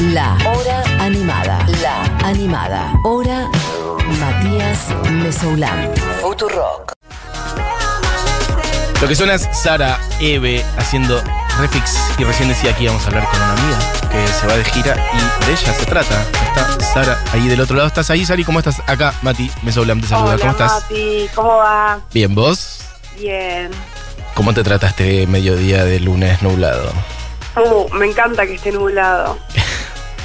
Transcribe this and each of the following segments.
La Hora Animada. La Animada. Hora Matías Mesoulán. Futurock. Lo que suena es Sara Eve haciendo refix y recién decía que íbamos a hablar con una amiga que se va de gira y de ella se trata. Está Sara ahí del otro lado. ¿Estás ahí, Sari? ¿Cómo estás? Acá, Mati, Mesoulán te saluda. Hola, ¿Cómo estás? Mati, ¿cómo va? Bien, ¿vos? Bien. ¿Cómo te trata este mediodía de lunes nublado? Uh, me encanta que esté nublado.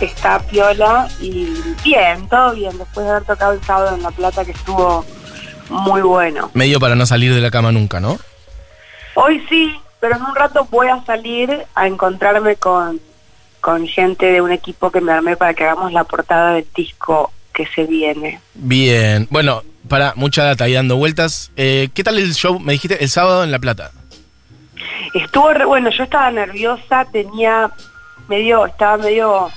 Está piola y bien, todo bien. Después de haber tocado el sábado en La Plata, que estuvo muy bueno. Medio para no salir de la cama nunca, ¿no? Hoy sí, pero en un rato voy a salir a encontrarme con, con gente de un equipo que me armé para que hagamos la portada del disco que se viene. Bien. Bueno, para mucha data y dando vueltas. Eh, ¿Qué tal el show? Me dijiste el sábado en La Plata. Estuvo re bueno, yo estaba nerviosa, tenía medio, estaba medio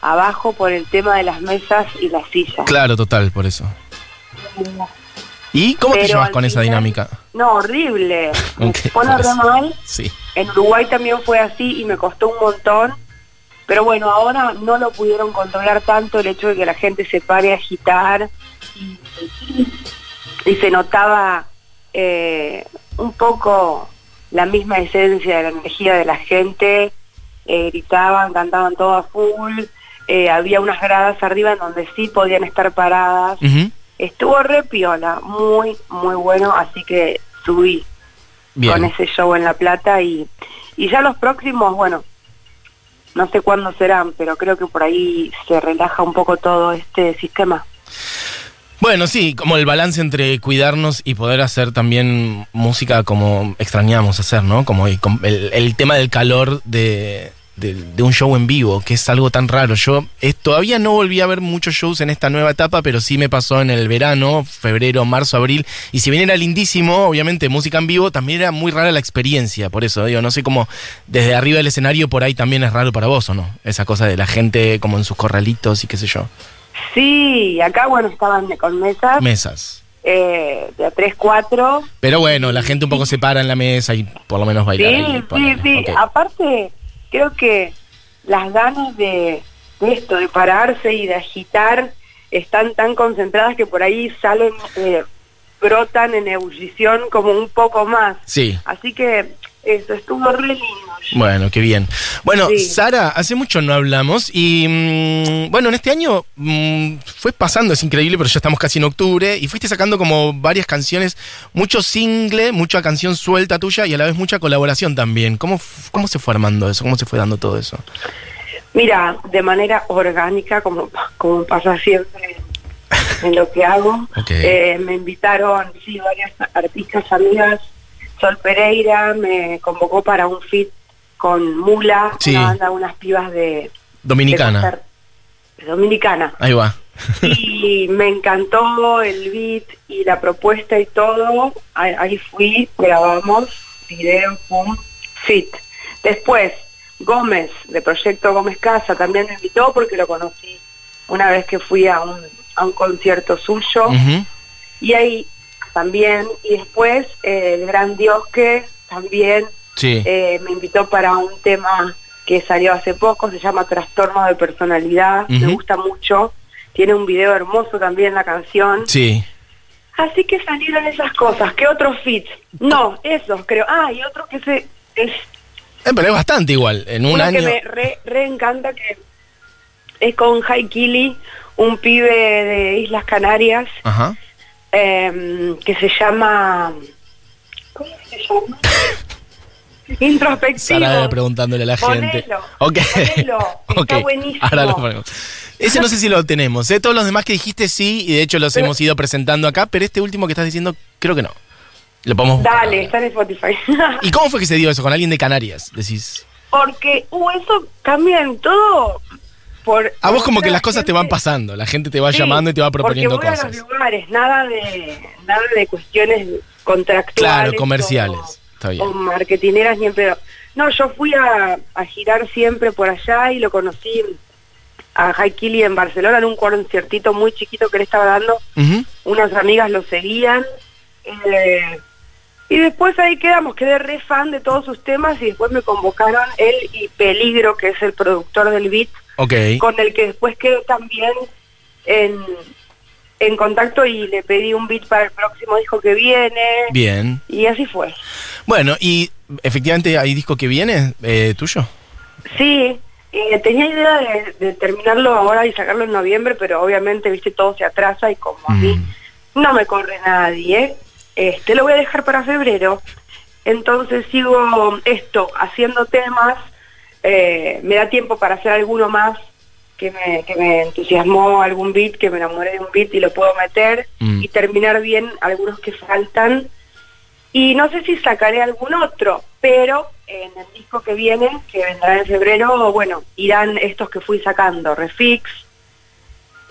abajo por el tema de las mesas y las sillas. Claro, total, por eso. ¿Y cómo te llevas con esa dinámica? No, horrible. Me pone re mal. Sí. En Uruguay también fue así y me costó un montón. Pero bueno, ahora no lo pudieron controlar tanto el hecho de que la gente se pare a agitar y, y se notaba eh, un poco la misma esencia de la energía de la gente. Eh, gritaban, cantaban todo a full. Eh, había unas gradas arriba en donde sí podían estar paradas. Estuvo re piola, muy, muy bueno, así que subí con ese show en La Plata y, y ya los próximos, bueno, no sé cuándo serán, pero creo que por ahí se relaja un poco todo este sistema. Bueno, sí, como el balance entre cuidarnos y poder hacer también música como extrañamos hacer, ¿no? Como el tema del calor de, de- de un show en vivo, que es algo tan raro. Yo eh, todavía no volví a ver muchos shows en esta nueva etapa, pero sí me pasó en el verano, febrero, marzo, abril. Y si bien era lindísimo, obviamente música en vivo, también era muy rara la experiencia. Por eso digo, no sé cómo desde arriba del escenario por ahí también es raro para vos, ¿o no? Esa cosa de la gente como en sus corralitos y qué sé yo. Sí, acá, bueno, estaban con mesas Mesas. eh, de a 3, 4. Pero bueno, la gente un poco se para en la mesa y por lo menos bailar. Sí, ahí, sí, sí. Aparte, creo que las ganas de, esto, de pararse y de agitar, están tan concentradas que por ahí salen, eh, brotan en ebullición como un poco más. Sí, Así que eso estuvo re lindo. bueno, qué bien. Bueno, Sí. Sara, hace mucho no hablamos y mm, bueno, en este año mm, fue pasando, es increíble, pero ya estamos casi en octubre y fuiste sacando como varias canciones, mucho single, mucha canción suelta tuya y a la vez mucha colaboración también. ¿Cómo, cómo se fue armando eso? ¿Cómo se fue dando todo eso? Mira, de manera orgánica, como, como pasa siempre en lo que hago, eh, me invitaron, sí, varias artistas amigas. Sol Pereira me convocó para un fit con Mula, Sí. una banda, unas pibas de... Dominicana. De Dominicana. Ahí va. y me encantó el beat y la propuesta y todo. Ahí, ahí fui, grabamos, video, pum, fit. Después, Gómez, de Proyecto Gómez Casa, también me invitó porque lo conocí una vez que fui a un, a un concierto suyo. Y ahí también, y después eh, el gran Dios que también Sí. eh, me invitó para un tema que salió hace poco, se llama Trastorno de Personalidad, me gusta mucho, tiene un video hermoso también la canción, Sí. así que salieron esas cosas, ¿qué otros fits? No, esos creo, ah, y otro que se, es Eh, pero es bastante igual. En un uno año. que me re, re encanta que es con Jai Kili, un pibe de Islas Canarias, Ajá. em, que se llama... ¿Cómo se llama? Introspectivo. Sara preguntándole a la gente. Ponelo, Ok. ponelo, está Ok, buenísimo. Ahora lo ponemos. Ese no sé si lo tenemos. ¿eh? Todos los demás que dijiste sí, y de hecho los Pero- hemos ido presentando acá, pero este último que estás diciendo, creo que no. Lo podemos Dale, está en Spotify. ¿Y cómo fue que se dio eso? ¿Con alguien de Canarias? Decís. Porque, uh, eso cambia en todo por... A vos como que la las cosas te van pasando. La gente te va Sí, llamando y te va proponiendo porque voy cosas. a los lugares, nada de, nada de cuestiones contractuales. Claro, comerciales. o- Está bien. O marketineras ni en pedo. No, yo fui a, a girar siempre por allá y lo conocí a Haikili en Barcelona en un conciertito muy chiquito que le estaba dando. Unas amigas lo seguían. eh, y después ahí quedamos, quedé re fan de todos sus temas y después me convocaron él y Peligro, que es el productor del beat, Ok. con el que después quedé también en, en contacto y le pedí un beat para el próximo disco que viene. Bien. Y así fue. Bueno, y efectivamente hay disco que viene eh, tuyo. Sí, eh, tenía idea de, de terminarlo ahora y sacarlo en noviembre, pero obviamente, viste, todo se atrasa y como a mí Mm. no me corre nadie, este lo voy a dejar para febrero. Entonces sigo esto, haciendo temas, eh, me da tiempo para hacer alguno más que me, que me entusiasmó, algún beat, que me enamoré de un beat y lo puedo meter Mm. y terminar bien algunos que faltan. Y no sé si sacaré algún otro, pero en el disco que viene, que vendrá en febrero, bueno, irán estos que fui sacando, Refix,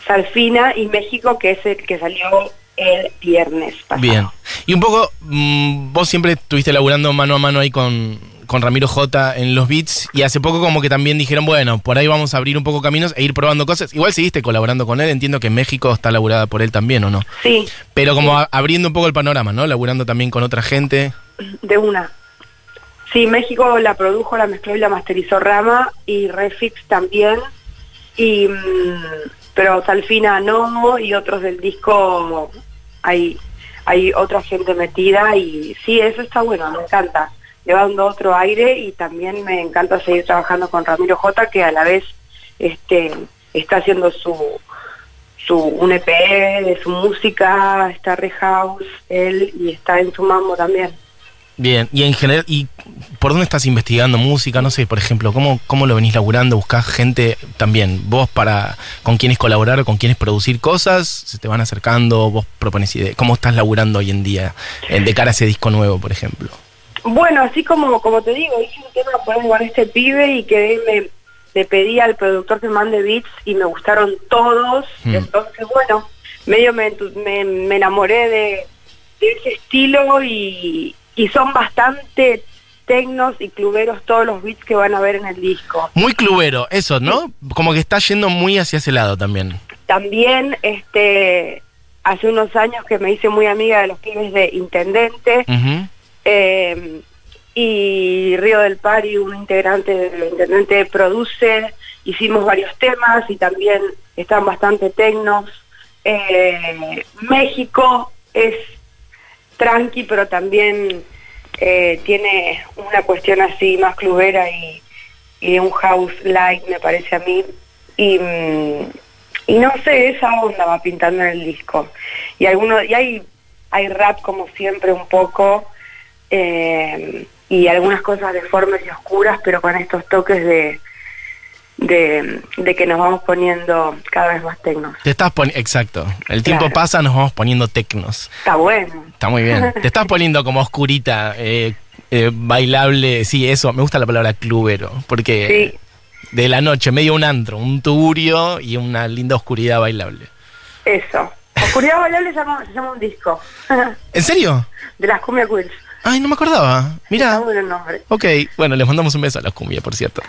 Salfina y México, que es el que salió el viernes pasado. Bien. Y un poco, mm, vos siempre estuviste laburando mano a mano ahí con, con Ramiro J en los beats y hace poco como que también dijeron, bueno, por ahí vamos a abrir un poco caminos e ir probando cosas. Igual seguiste colaborando con él, entiendo que en México está laburada por él también, ¿o no? Sí, Pero como abriendo un poco el panorama, ¿no? Laburando también con otra gente. de una. Sí, México la produjo, la mezcló y la masterizó Rama y Refix también. Y mm, pero Salfina no y otros del disco hay hay otra gente metida y sí, eso está bueno, me encanta. Le va dando otro aire y también me encanta seguir trabajando con Ramiro J que a la vez este está haciendo su su un EP de su música, está Re House, él y está en su mambo también. Bien, y en general, ¿y por dónde estás investigando música? No sé, por ejemplo, ¿cómo, cómo lo venís laburando? ¿Buscás gente también? ¿Vos para con quienes colaborar o con quienes producir cosas? ¿Se te van acercando? ¿Vos propones ideas? ¿Cómo estás laburando hoy en día de cara a ese disco nuevo, por ejemplo? Bueno, así como como te digo, hice un tema por con este pibe y que me le pedí al productor que mande beats y me gustaron todos. Hmm. Entonces, bueno, medio me, me, me enamoré de, de ese estilo y, y son bastante tecnos y cluberos todos los beats que van a ver en el disco. Muy clubero, eso, ¿no? Como que está yendo muy hacia ese lado también. También, este, hace unos años que me hice muy amiga de los pibes de Intendente. Eh, y Río del Pari, un integrante del intendente produce, hicimos varios temas y también están bastante tecnos. Eh, México es tranqui, pero también eh, tiene una cuestión así más clubera y, un house light, me parece a mí. Y, mm, y no sé, esa onda va pintando en el disco. Y y hay, hay rap como siempre un poco, eh, y algunas cosas deformes y oscuras, pero con estos toques de, de, de que nos vamos poniendo cada vez más tecnos. Te estás poniendo, exacto. El tiempo Claro. pasa, nos vamos poniendo tecnos. Está bueno. Está muy bien. Te estás poniendo como oscurita, eh, eh, bailable. Sí, eso, me gusta la palabra clubero, porque Sí, de la noche, medio un antro, un tugurio y una linda oscuridad bailable. eso. Oscuridad Bailable se llama, se llama un disco ¿En serio? de las Cumbia Queens. Ay, no me acordaba. Mira. Está el nombre. Ok, bueno, les mandamos un beso a las cumbia, por cierto.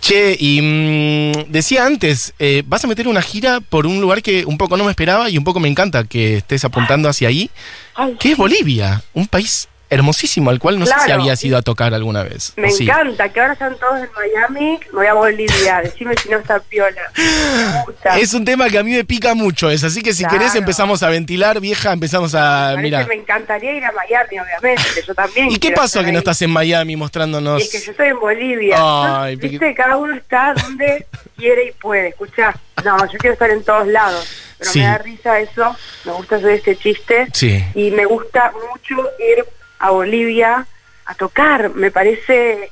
Che, y mm, decía antes, eh, vas a meter una gira por un lugar que un poco no me esperaba y un poco me encanta que estés apuntando hacia ahí, Ay, que es Bolivia, un país hermosísimo al cual no sé si habías ido a tocar alguna vez. Me encanta que ahora están todos en Miami. Me voy a Bolivia. Decime si no está piola. Me gusta. Es un tema que a mí me pica mucho eso, así que si Claro. querés empezamos a ventilar, vieja, empezamos a... Parece Mira. que me encantaría ir a Miami, obviamente. Yo también. ¿Y qué pasó que no estás en Miami mostrándonos? Y es que yo estoy en Bolivia. Ay, Viste, cada uno está donde quiere y puede. Escuchá, no, yo quiero estar en todos lados. Pero Sí. me da risa eso, me gusta hacer este chiste. Sí. Y me gusta mucho ir a Bolivia a tocar. Me parece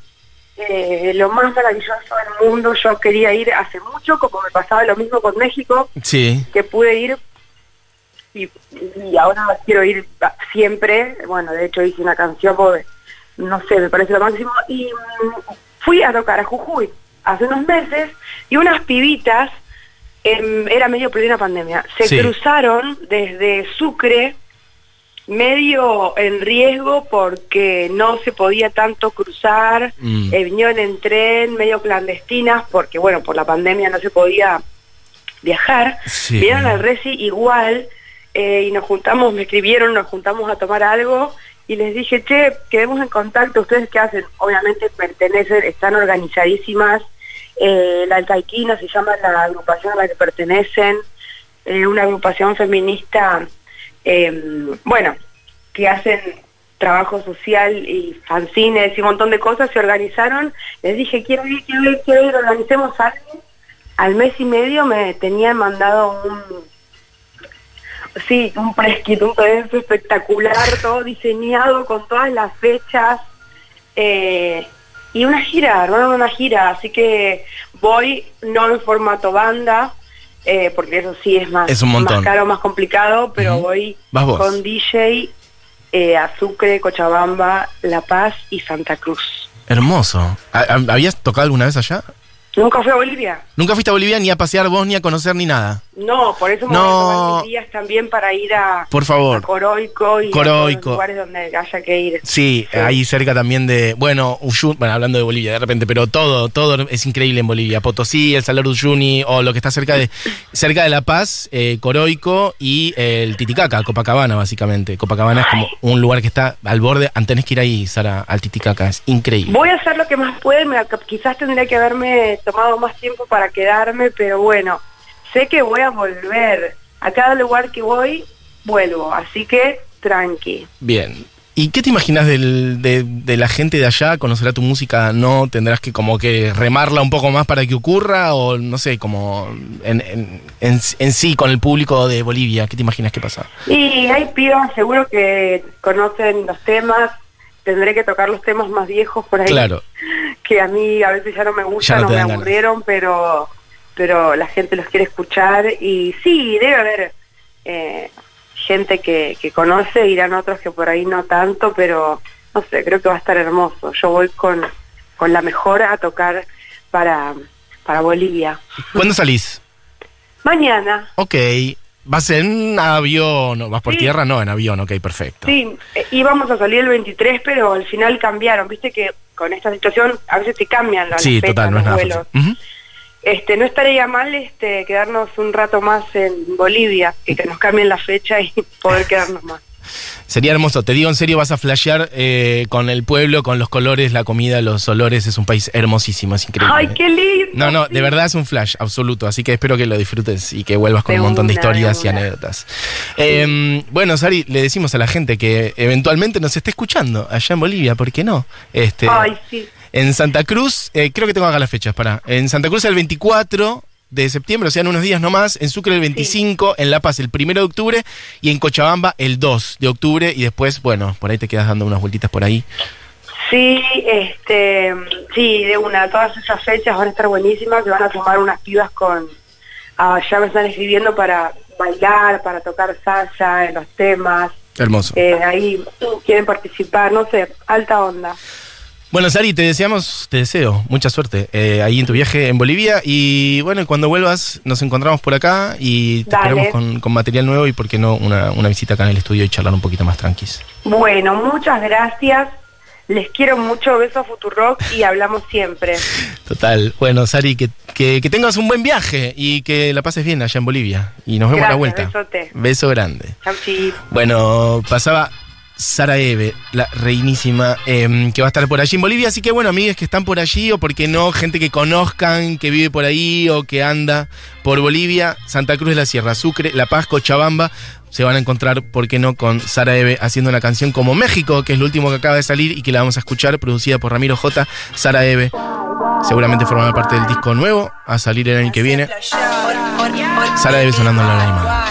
eh, lo más maravilloso del mundo. Yo quería ir hace mucho, como me pasaba lo mismo con México, Sí. que pude ir y, y ahora quiero ir siempre. Bueno, de hecho hice una canción porque, no sé, me parece lo máximo. Y mm, fui a tocar a Jujuy hace unos meses y unas pibitas, em, era medio plena pandemia, se Sí. cruzaron desde Sucre medio en riesgo porque no se podía tanto cruzar, Mm. eh, vinieron en tren, medio clandestinas, porque bueno, por la pandemia no se podía viajar, Sí. vinieron al Resi igual eh, y nos juntamos, me escribieron, nos juntamos a tomar algo y les dije, che, quedemos en contacto, ustedes qué hacen, obviamente pertenecen, están organizadísimas eh, La Alcaiquina se llama la agrupación a la que pertenecen, una agrupación feminista, eh, bueno, que hacen trabajo social y fanzines y un montón de cosas, se organizaron, les dije, quiero ir, quiero ir, quiero ir, organicemos algo. Al mes y medio me tenían mandado un, sí, un preskit, un PDF espectacular, todo diseñado con todas las fechas. eh, y una gira, armaron una gira, así que voy no en formato banda, eh, porque eso sí es más, Es un montón. más caro, más complicado, pero voy con DJ eh, a Sucre, Cochabamba, La Paz y Santa Cruz. Hermoso. ¿Ha- ha- ¿Habías tocado alguna vez allá? ¿Nunca fui a Bolivia? Nunca fuiste a Bolivia ni a pasear vos, ni a conocer, ni nada. No, por eso me No. voy a tomar días también para ir a, Por favor. a Coroico y Coroico. lugares donde haya que ir. Sí, Sí. ahí cerca también de, bueno, bueno, hablando de Bolivia de repente, pero todo, todo es increíble en Bolivia. Potosí, el Salar de Uyuni, o lo que está cerca de, cerca de La Paz, eh, Coroico y eh, el Titicaca, Copacabana, básicamente. Copacabana es como un lugar que está al borde, tenés que ir ahí, Sara, al Titicaca, es increíble. Voy a hacer lo que más pueda, quizás tendría que haberme tomado más tiempo para quedarme, pero bueno, sé que voy a volver. A cada lugar que voy, vuelvo, así que tranqui. Bien. ¿Y qué te imaginas del- de, de la gente de allá? ¿Conocerá tu música? ¿No? ¿Tendrás que como que remarla un poco más para que ocurra? O no sé, como en, en, en- en sí con el público de Bolivia. ¿Qué te imaginas que pasa? Y hay pibas seguro que conocen los temas, tendré que tocar los temas más viejos por ahí. Claro. Que a mí a veces ya no me gustan no me ganas. aburrieron, pero pero la gente los quiere escuchar y sí, debe haber eh, gente que, que conoce, irán otros que por ahí no tanto, pero no sé, creo que va a estar hermoso. Yo voy con, con la mejor a tocar para, para Bolivia. ¿Cuándo salís? Mañana, Ok. ¿Vas en avión? ¿Vas por Sí. tierra? No, en avión, ok, perfecto. sí, eh, íbamos a salir el 23, pero al final cambiaron. Viste que con esta situación a veces te cambian las Sí, fechas, total, no los vuelos. Este, no estaría mal este, quedarnos un rato más en Bolivia, que, que nos cambien la fecha y poder quedarnos más. Sería hermoso. Te digo en serio, vas a flashear eh, con el pueblo, con los colores, la comida, los olores. Es un país hermosísimo, es increíble. ¡Ay, qué lindo! No, no, de verdad es un flash absoluto, así que espero que lo disfrutes y que vuelvas con De un montón de historias de y anécdotas. Eh, bueno, Sari, le decimos a la gente que eventualmente nos esté escuchando allá en Bolivia, ¿por qué no? Este, Ay, sí. En Santa Cruz, eh, creo que tengo acá las fechas, para. En Santa Cruz el 24 de septiembre, o sea, en unos días nomás, en Sucre el 25, en La Paz el 1 de octubre y en Cochabamba el 2 de octubre y después, bueno, por ahí te quedas dando unas vueltitas por ahí. Sí, este, sí, de una. Todas esas fechas van a estar buenísimas, se van a tomar unas pibas con... ah, ya me están escribiendo para bailar, para tocar salsa en los temas. Hermoso. Eh, ahí quieren participar, no sé, alta onda. Bueno, Sari, te deseamos, te deseo mucha suerte eh, ahí en tu viaje en Bolivia. Y bueno, cuando vuelvas, nos encontramos por acá y te Dale. esperamos con, con material nuevo y, por qué no, una, una visita acá en el estudio y charlar un poquito más tranquis. Bueno, muchas gracias. Les quiero mucho, beso a Futurock y hablamos siempre. Total. Bueno, Sari, que, que, que tengas un buen viaje y que la pases bien allá en Bolivia. Y nos vemos a la vuelta. besote. Beso grande. Chau, chi. Bueno, pasaba Sara Eve, la reinísima, em, que va a estar por allí en Bolivia. Así que bueno, amigues que están por allí, o por qué no, gente que conozcan, que vive por ahí o que anda por Bolivia, Santa Cruz de la Sierra, Sucre, La Paz, Cochabamba, se van a encontrar, por qué no, con Sara Eve haciendo una canción como México, que es lo último que acaba de salir y que la vamos a escuchar, producida por Ramiro J. Sara Eve. Seguramente formará parte del disco nuevo a salir el año que viene. Sara Eve sonando en la animada.